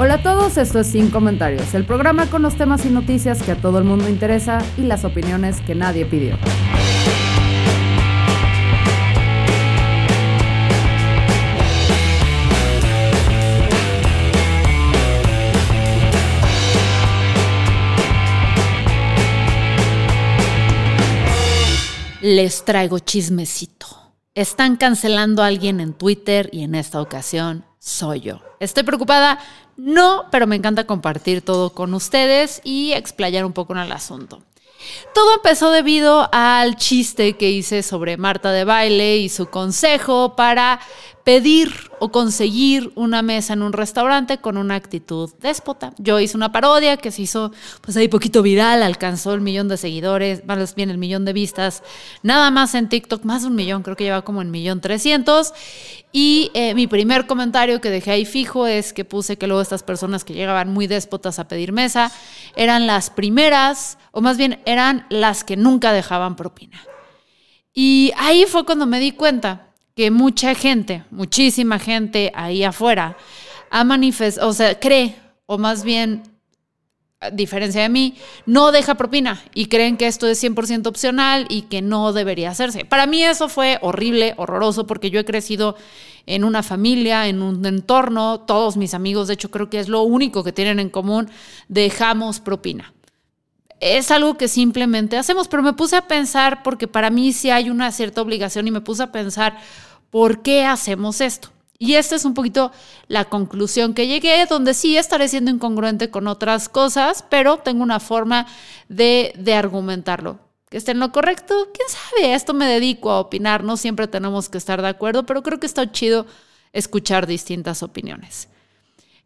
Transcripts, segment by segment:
Hola a todos, esto es Sin Comentarios, el programa con los temas y noticias que a todo el mundo interesa y las opiniones que nadie pidió. Les traigo chismecito. Están cancelando a alguien en Twitter y en esta ocasión soy yo. ¿Estoy preocupada? No, pero me encanta compartir todo con ustedes y explayar un poco en el asunto. Todo empezó debido al chiste que hice sobre Marta de baile y su consejo para pedir o conseguir una mesa en un restaurante con una actitud déspota. Yo hice una parodia que se hizo pues ahí poquito viral, alcanzó el millón de seguidores, más bien el millón de vistas, nada más en TikTok, más de un millón, creo que lleva como en millón trescientos. Y eh, mi primer comentario que dejé ahí fijo es que puse que luego estas personas que llegaban muy déspotas a pedir mesa eran las primeras, o más bien eran las que nunca dejaban propina. Y ahí fue cuando me di cuenta que mucha gente, muchísima gente ahí afuera, ha manifestado, o sea, cree, o más bien, a diferencia de mí, no deja propina y creen que esto es 100% opcional y que no debería hacerse. Para mí eso fue horrible, horroroso, porque yo he crecido en una familia, en un entorno, todos mis amigos, de hecho creo que es lo único que tienen en común, dejamos propina es algo que simplemente hacemos, pero me puse a pensar, porque para mí sí hay una cierta obligación y me puse a pensar, ¿Por qué hacemos esto? Y esta es un poquito la conclusión que llegué, donde sí estaré siendo incongruente con otras cosas, pero tengo una forma de, de argumentarlo. Que esté en lo correcto, quién sabe, esto me dedico a opinar, no siempre tenemos que estar de acuerdo, pero creo que está chido escuchar distintas opiniones.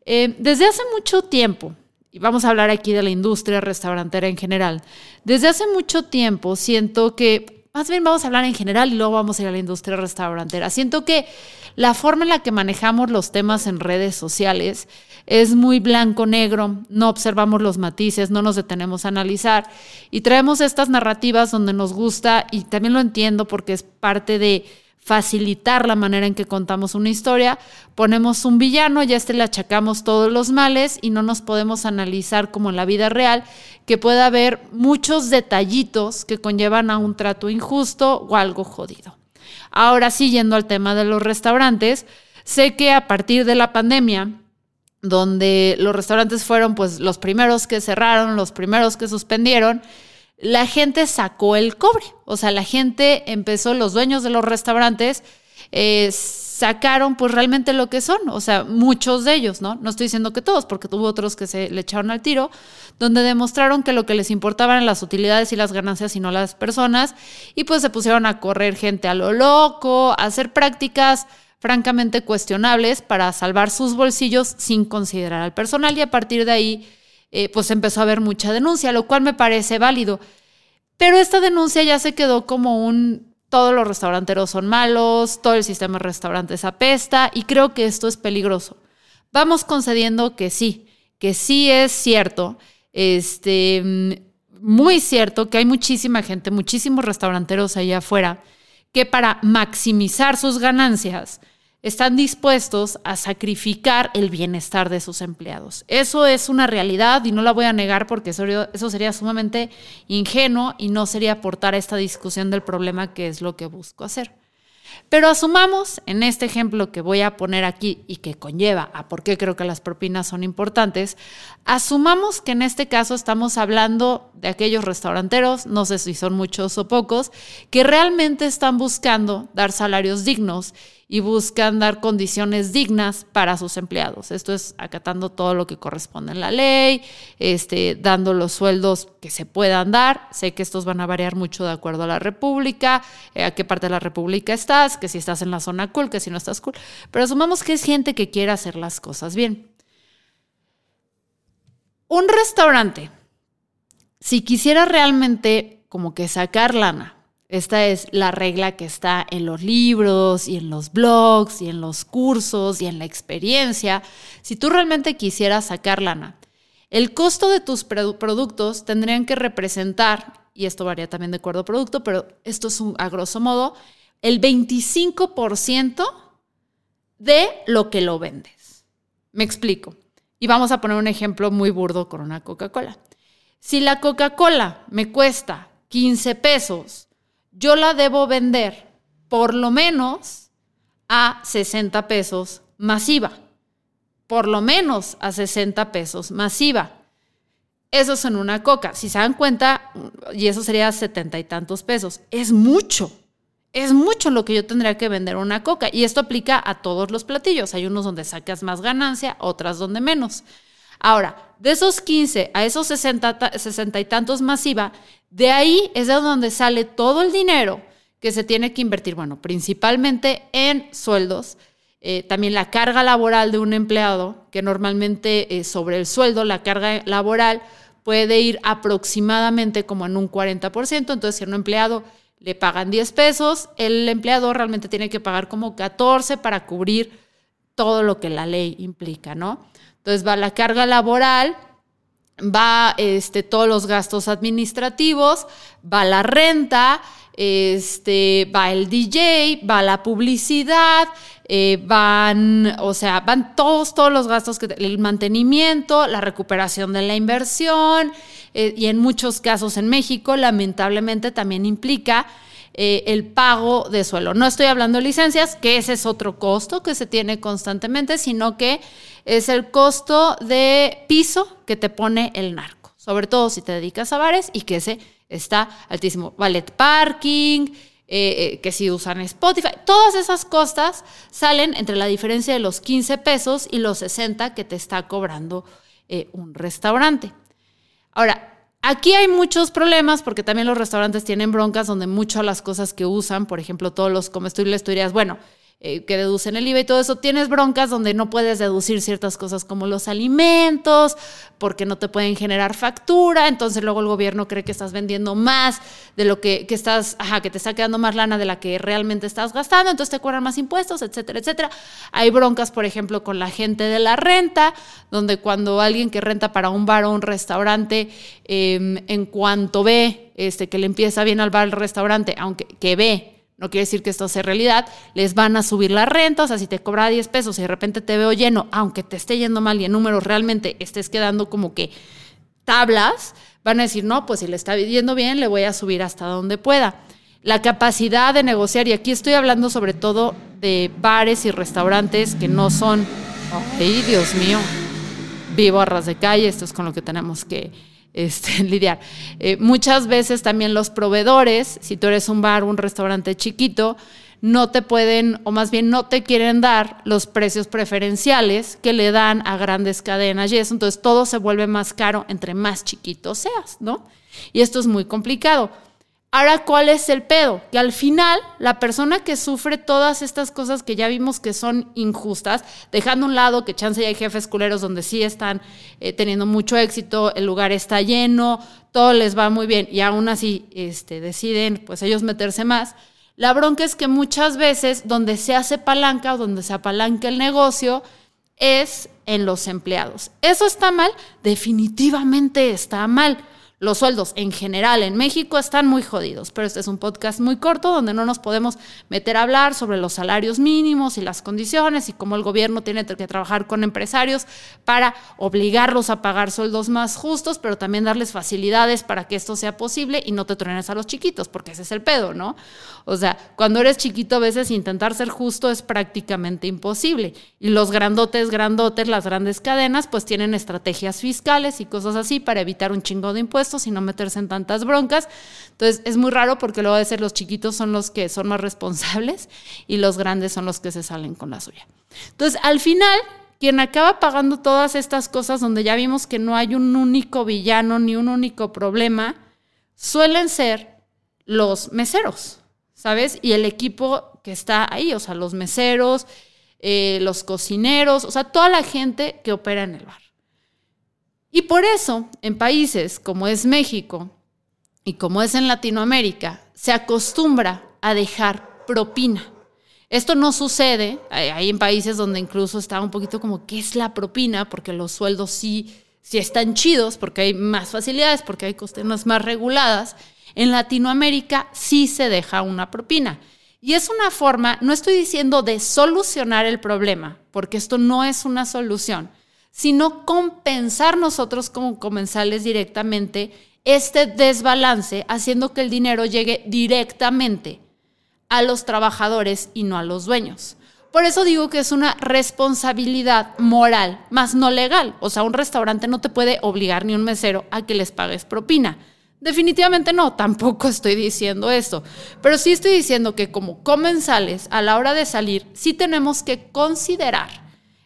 Eh, desde hace mucho tiempo, y vamos a hablar aquí de la industria restaurantera en general, desde hace mucho tiempo siento que más bien vamos a hablar en general y luego vamos a ir a la industria restaurantera. Siento que la forma en la que manejamos los temas en redes sociales es muy blanco-negro, no observamos los matices, no nos detenemos a analizar y traemos estas narrativas donde nos gusta, y también lo entiendo porque es parte de facilitar la manera en que contamos una historia, ponemos un villano, ya este le achacamos todos los males y no nos podemos analizar como en la vida real, que pueda haber muchos detallitos que conllevan a un trato injusto o algo jodido. Ahora sí, yendo al tema de los restaurantes, sé que a partir de la pandemia, donde los restaurantes fueron pues los primeros que cerraron, los primeros que suspendieron, la gente sacó el cobre. O sea, la gente empezó, los dueños de los restaurantes eh, sacaron pues realmente lo que son. O sea, muchos de ellos, ¿no? No estoy diciendo que todos, porque tuvo otros que se le echaron al tiro, donde demostraron que lo que les importaban eran las utilidades y las ganancias y no las personas. Y pues se pusieron a correr gente a lo loco, a hacer prácticas francamente cuestionables para salvar sus bolsillos sin considerar al personal y a partir de ahí eh, pues empezó a haber mucha denuncia, lo cual me parece válido. Pero esta denuncia ya se quedó como un, todos los restauranteros son malos, todo el sistema de restaurantes apesta y creo que esto es peligroso. Vamos concediendo que sí, que sí es cierto, este, muy cierto que hay muchísima gente, muchísimos restauranteros allá afuera que para maximizar sus ganancias, están dispuestos a sacrificar el bienestar de sus empleados. Eso es una realidad y no la voy a negar porque eso, sería sumamente ingenuo y no sería aportar a esta discusión del problema que es lo que busco hacer. Pero asumamos en este ejemplo que voy a poner aquí y que conlleva a por qué creo que las propinas son importantes, asumamos que en este caso estamos hablando de aquellos restauranteros, no sé si son muchos o pocos, que realmente están buscando dar salarios dignos y buscan dar condiciones dignas para sus empleados. Esto es acatando todo lo que corresponde en la ley, este, dando los sueldos que se puedan dar. Sé que estos van a variar mucho de acuerdo a la República, eh, a qué parte de la República estás, que si estás en la zona cool, que si no estás cool. Pero asumamos que es gente que quiere hacer las cosas bien. Un restaurante, si quisiera realmente como que sacar lana, esta es la regla que está en los libros y en los blogs y en los cursos y en la experiencia. Si tú realmente quisieras sacar lana, el costo de tus productos tendrían que representar, y esto varía también de acuerdo a producto, pero esto es un, a grosso modo, el 25% de lo que lo vendes. Me explico. Y vamos a poner un ejemplo muy burdo con una Coca-Cola. Si la Coca-Cola me cuesta 15 pesos, yo la debo vender por lo menos a 60 pesos masiva. Por lo menos a 60 pesos masiva. Eso es en una coca. Si se dan cuenta, y eso sería setenta y tantos pesos. Es mucho. Es mucho lo que yo tendría que vender una coca. Y esto aplica a todos los platillos. Hay unos donde sacas más ganancia, otras donde menos. Ahora, de esos 15 a esos 60, 60 y tantos masiva, de ahí es de donde sale todo el dinero que se tiene que invertir, bueno, principalmente en sueldos, eh, también la carga laboral de un empleado, que normalmente eh, sobre el sueldo, la carga laboral puede ir aproximadamente como en un 40%, entonces si a un empleado le pagan 10 pesos, el empleado realmente tiene que pagar como 14 para cubrir todo lo que la ley implica, ¿no? Entonces va la carga laboral, va este, todos los gastos administrativos, va la renta, este, va el DJ, va la publicidad, eh, van, o sea, van todos, todos los gastos, que, el mantenimiento, la recuperación de la inversión, eh, y en muchos casos en México, lamentablemente, también implica eh, el pago de suelo. No estoy hablando de licencias, que ese es otro costo que se tiene constantemente, sino que es el costo de piso que te pone el narco, sobre todo si te dedicas a bares y que ese está altísimo. Ballet parking, eh, eh, que si usan Spotify, todas esas costas salen entre la diferencia de los 15 pesos y los 60 que te está cobrando un restaurante. Ahora, Aquí hay muchos problemas porque también los restaurantes tienen broncas donde muchas las cosas que usan, por ejemplo, todos los comestibles, tú dirías, bueno, eh, que deducen el IVA y todo eso, tienes broncas donde no puedes deducir ciertas cosas como los alimentos, porque no te pueden generar factura, entonces luego el gobierno cree que estás vendiendo más de lo que, que estás, ajá, que te está quedando más lana de la que realmente estás gastando, entonces te cobran más impuestos, etcétera, etcétera. Hay broncas, por ejemplo, con la gente de la renta, donde cuando alguien que renta para un bar o un restaurante, em, en cuanto ve este, que le empieza bien al bar el restaurante, aunque que ve no quiere decir que esto sea realidad, les van a subir la renta, o sea, si te cobra 10 pesos y de repente te veo lleno, aunque te esté yendo mal y en números realmente estés quedando como que tablas, van a decir, no, pues si le está yendo bien, le voy a subir hasta donde pueda. La capacidad de negociar, y aquí estoy hablando sobre todo de bares y restaurantes que no son, ay, Dios mío, vivo a ras de calle, esto es con lo que tenemos que este, lidiar. Eh, muchas veces también los proveedores, si tú eres un bar, un restaurante chiquito, no te pueden, o más bien no te quieren dar los precios preferenciales que le dan a grandes cadenas y eso. Entonces todo se vuelve más caro entre más chiquito seas, ¿no? Y esto es muy complicado. Ahora, ¿cuál es el pedo? Que al final la persona que sufre todas estas cosas que ya vimos que son injustas, dejando a un lado que chance y hay jefes culeros donde sí están eh, teniendo mucho éxito, el lugar está lleno, todo les va muy bien y aún así este, deciden pues ellos meterse más. La bronca es que muchas veces donde se hace palanca o donde se apalanca el negocio es en los empleados. ¿Eso está mal? Definitivamente está mal los sueldos en general en México están muy jodidos, pero este es un podcast muy corto donde no nos podemos meter a hablar sobre los salarios mínimos y las condiciones y cómo el gobierno tiene que trabajar con empresarios para obligarlos a pagar sueldos más justos, pero también darles facilidades para que esto sea posible y no te truenes a los chiquitos, porque ese es el pedo, ¿no? O sea, cuando eres chiquito a veces intentar ser justo es prácticamente imposible. Y los grandotes, grandotes, las grandes cadenas, pues tienen estrategias fiscales y cosas así para evitar un chingo de impuestos impuestos y no meterse en tantas broncas. Entonces es muy raro porque luego de ser los chiquitos son los que son más responsables y los grandes son los que se salen con la suya. Entonces al final quien acaba pagando todas estas cosas donde ya vimos que no hay un único villano ni un único problema, suelen ser los meseros, ¿sabes? Y el equipo que está ahí, o sea, los meseros, eh, los cocineros, o sea, toda la gente que opera en el bar. Y por eso, en países como es México y como es en Latinoamérica, se acostumbra a dejar propina. Esto no sucede, hay en países donde incluso está un poquito como, ¿qué es la propina? Porque los sueldos sí, sí están chidos, porque hay más facilidades, porque hay cuestiones más reguladas. En Latinoamérica sí se deja una propina. Y es una forma, no estoy diciendo de solucionar el problema, porque esto no es una solución, sino compensar nosotros como comensales directamente este desbalance, haciendo que el dinero llegue directamente a los trabajadores y no a los dueños. Por eso digo que es una responsabilidad moral, más no legal. O sea, un restaurante no te puede obligar ni un mesero a que les pagues propina. Definitivamente no, tampoco estoy diciendo eso. Pero sí estoy diciendo que como comensales, a la hora de salir, sí tenemos que considerar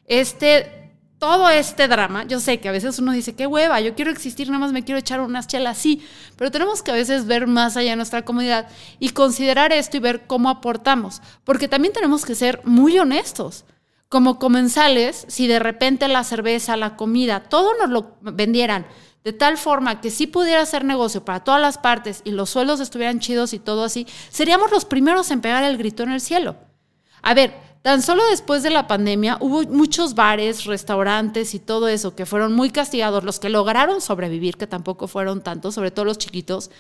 este todo este drama, yo sé que a veces uno dice, qué hueva, yo quiero existir, nada más me quiero echar unas chelas, sí, pero tenemos que a veces ver más allá de nuestra comunidad y considerar esto y ver cómo aportamos, porque también tenemos que ser muy honestos. Como comensales, si de repente la cerveza, la comida, todo nos lo vendieran de tal forma que sí pudiera hacer negocio para todas las partes y los sueldos estuvieran chidos y todo así, seríamos los primeros en pegar el grito en el cielo. A ver, Tan solo después de la pandemia hubo muchos bares, restaurantes y todo eso que fueron muy castigados, los que lograron sobrevivir, que tampoco fueron tantos, sobre todo los chiquitos.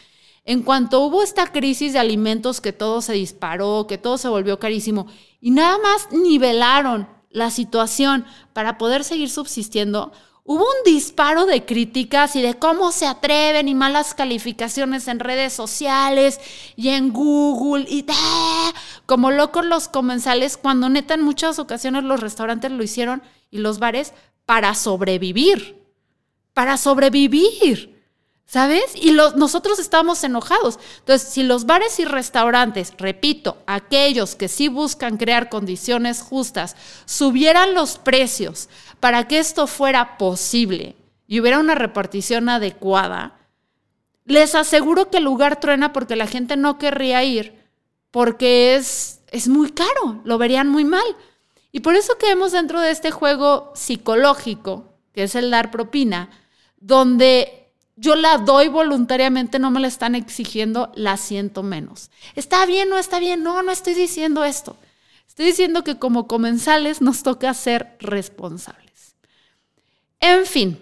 En cuanto hubo esta crisis de alimentos que todo se disparó, que todo se volvió carísimo, y nada más nivelaron la situación para poder seguir subsistiendo, hubo un disparo de críticas y de cómo se atreven y malas calificaciones en redes sociales y en Google y como locos los comensales cuando neta en muchas ocasiones los restaurantes lo hicieron y los bares para sobrevivir, para sobrevivir. ¿Sabes? Y nosotros estábamos enojados. Entonces, si los bares y restaurantes, repito, aquellos que sí buscan crear condiciones justas, subieran los precios para que esto fuera posible y hubiera una repartición adecuada, les aseguro que el lugar truena porque la gente no querría ir porque es, es muy caro, lo verían muy mal. Y por eso quedamos dentro de este juego psicológico, que es el dar propina, donde yo la doy voluntariamente, no me la están exigiendo, la siento menos. ¿Está bien? ¿No está bien? No, no estoy diciendo esto. Estoy diciendo que como comensales nos toca ser responsables. En fin,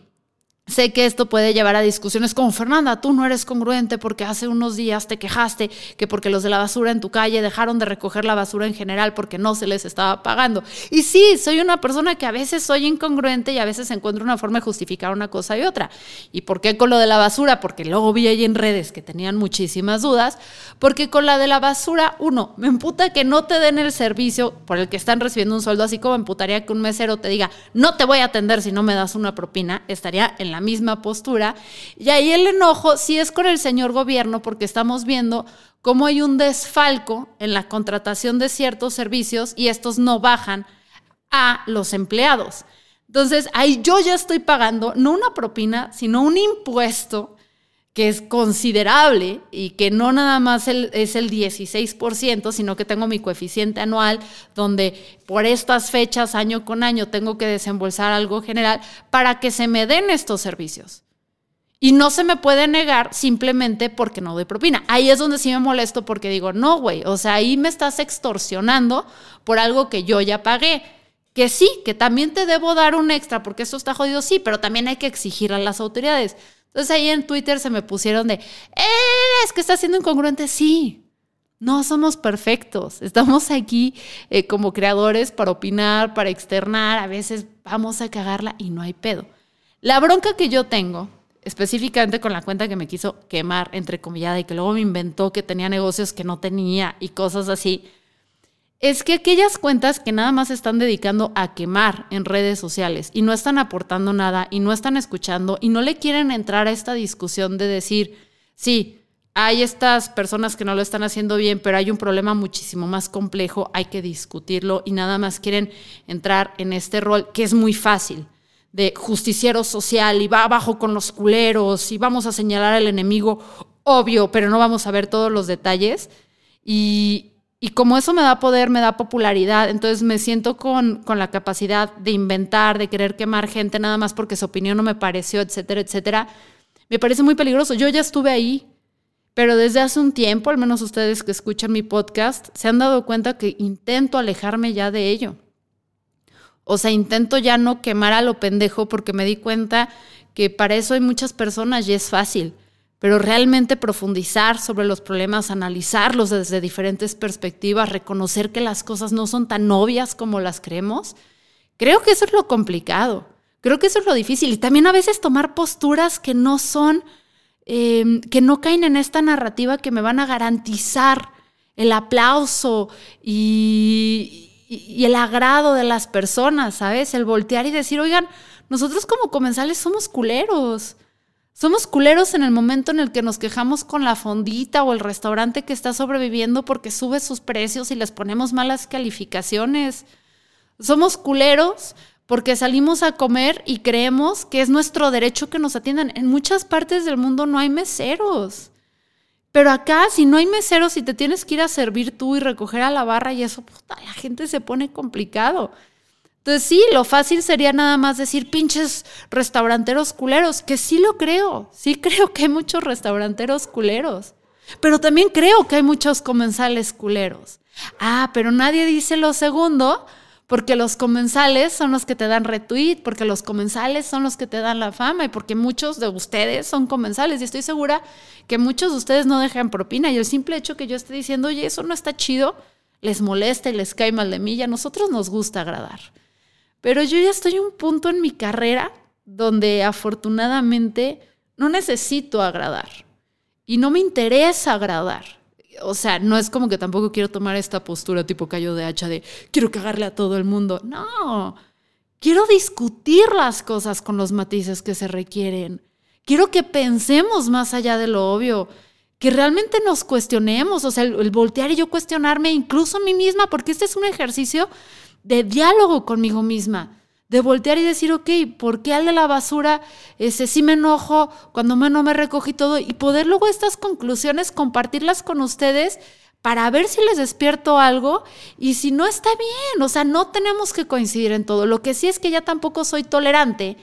Sé que esto puede llevar a discusiones como Fernanda, tú no eres congruente porque hace unos días te quejaste que porque los de la basura en tu calle dejaron de recoger la basura en general porque no se les estaba pagando. Y sí, soy una persona que a veces soy incongruente y a veces encuentro una forma de justificar una cosa y otra. ¿Y por qué con lo de la basura? Porque luego vi ahí en redes que tenían muchísimas dudas. Porque con la de la basura, uno, me emputa que no te den el servicio por el que están recibiendo un sueldo, así como me emputaría que un mesero te diga, no te voy a atender si no me das una propina, estaría en la misma postura. Y ahí el enojo sí es con el señor gobierno porque estamos viendo cómo hay un desfalco en la contratación de ciertos servicios y estos no bajan a los empleados. Entonces, ahí yo ya estoy pagando no una propina, sino un impuesto que es considerable y que no nada más es el 16%, sino que tengo mi coeficiente anual, donde por estas fechas, año con año, tengo que desembolsar algo general para que se me den estos servicios. Y no se me puede negar simplemente porque no doy propina. Ahí es donde sí me molesto porque digo, no, güey, o sea, ahí me estás extorsionando por algo que yo ya pagué. Que sí, que también te debo dar un extra porque esto está jodido, sí, pero también hay que exigir a las autoridades. Entonces ahí en Twitter se me pusieron de, eh, es que está siendo incongruente. Sí, no somos perfectos. Estamos aquí eh, como creadores para opinar, para externar. A veces vamos a cagarla y no hay pedo. La bronca que yo tengo, específicamente con la cuenta que me quiso quemar, entre comillas, y que luego me inventó que tenía negocios que no tenía y cosas así, es que aquellas cuentas que nada más están dedicando a quemar en redes sociales y no están aportando nada y no están escuchando y no le quieren entrar a esta discusión de decir, sí, hay estas personas que no lo están haciendo bien, pero hay un problema muchísimo más complejo, hay que discutirlo y nada más quieren entrar en este rol que es muy fácil de justiciero social y va abajo con los culeros y vamos a señalar al enemigo obvio, pero no vamos a ver todos los detalles. Y, y como eso me da poder, me da popularidad, entonces me siento con, con, la capacidad de inventar, de querer quemar gente nada más porque su opinión no me pareció, etcétera, etcétera, me parece muy peligroso. Yo ya estuve ahí, pero desde hace un tiempo, al menos ustedes que escuchan mi podcast, se han dado cuenta que intento alejarme ya de ello. O sea, intento ya no quemar a lo pendejo porque me di cuenta que para eso hay muchas personas y es fácil pero realmente profundizar sobre los problemas, analizarlos desde diferentes perspectivas, reconocer que las cosas no son tan obvias como las creemos, creo que eso es lo complicado, creo que eso es lo difícil. Y también a veces tomar posturas que no son, em, que no caen en esta narrativa que me van a garantizar el aplauso y, y el agrado de las personas, ¿sabes? El voltear y decir, oigan, nosotros como comensales somos culeros somos culeros en el momento en el que nos quejamos con la fondita o el restaurante que está sobreviviendo porque sube sus precios y les ponemos malas calificaciones. Somos culeros porque salimos a comer y creemos que es nuestro derecho que nos atiendan. En muchas partes del mundo no hay meseros. Pero acá, si no hay meseros y te tienes que ir a servir tú y recoger a la barra y eso, puta, la gente se pone complicado. Entonces sí, lo fácil sería nada más decir pinches restauranteros culeros, que sí lo creo, sí creo que hay muchos restauranteros culeros, pero también creo que hay muchos comensales culeros. Ah, pero nadie dice lo segundo, porque los comensales son los que te dan retweet, porque los comensales son los que te dan la fama y porque muchos de ustedes son comensales y estoy segura que muchos de ustedes no dejan propina y el simple hecho que yo esté diciendo, oye, eso no está chido, les molesta y les cae mal de mí, y a nosotros nos gusta agradar. Pero yo ya estoy en un punto en mi carrera donde afortunadamente no necesito agradar y no me interesa agradar. O sea, no es como que tampoco quiero tomar esta postura tipo callo de hacha de quiero cagarle a todo el mundo. No, quiero discutir las cosas con los matices que se requieren. Quiero que pensemos más allá de lo obvio, que realmente nos cuestionemos, o sea, el, voltear y yo cuestionarme incluso a mí misma, porque este es un ejercicio de diálogo conmigo misma, de voltear y decir, ok, ¿por qué al de la basura ese, sí me enojo cuando me, no me recogí todo? Y poder luego estas conclusiones compartirlas con ustedes para ver si les despierto algo y si no está bien, o sea, no tenemos que coincidir en todo. Lo que sí es que ya tampoco soy tolerante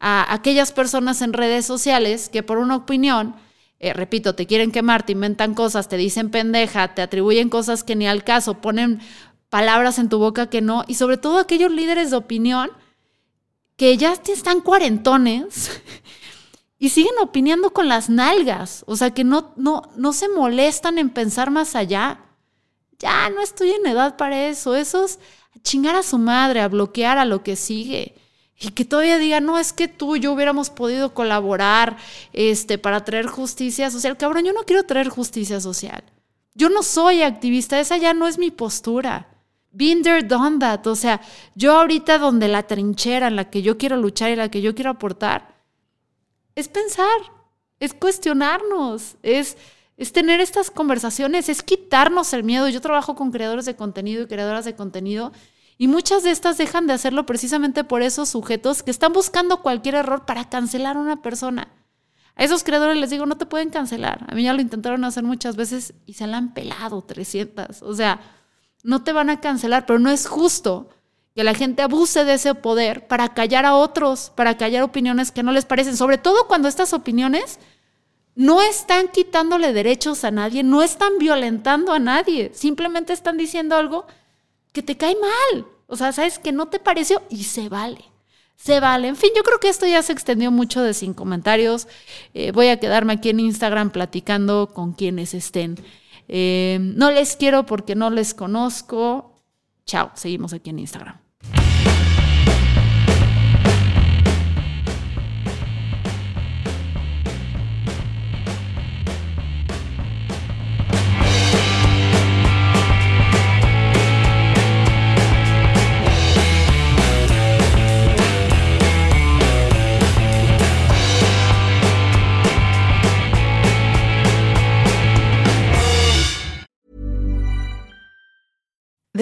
a aquellas personas en redes sociales que por una opinión, eh, repito, te quieren quemar, te inventan cosas, te dicen pendeja, te atribuyen cosas que ni al caso, ponen palabras en tu boca que no, y sobre todo aquellos líderes de opinión que ya están cuarentones y siguen opinando con las nalgas, o sea, que no, no, no se molestan en pensar más allá. Ya no estoy en edad para eso, eso es chingar a su madre, a bloquear a lo que sigue. Y que todavía diga, no, es que tú y yo hubiéramos podido colaborar este, para traer justicia social. Cabrón, yo no quiero traer justicia social. Yo no soy activista, esa ya no es mi postura. There, done that. O sea, yo ahorita donde la trinchera en la que yo quiero luchar y la que yo quiero aportar, es pensar, es cuestionarnos, es, es tener estas conversaciones, es quitarnos el miedo. Yo trabajo con creadores de contenido y creadoras de contenido y muchas de estas dejan de hacerlo precisamente por esos sujetos que están buscando cualquier error para cancelar a una persona. A esos creadores les digo, no te pueden cancelar. A mí ya lo intentaron hacer muchas veces y se la han pelado 300. O sea, no te van a cancelar, pero no es justo que la gente abuse de ese poder para callar a otros, para callar opiniones que no les parecen, sobre todo cuando estas opiniones no están quitándole derechos a nadie, no están violentando a nadie, simplemente están diciendo algo que te cae mal. O sea, sabes que no te pareció y se vale. Se vale. En fin, yo creo que esto ya se extendió mucho de sin comentarios. Eh, voy a quedarme aquí en Instagram platicando con quienes estén. Eh, no les quiero porque no les conozco. Chao, seguimos aquí en Instagram.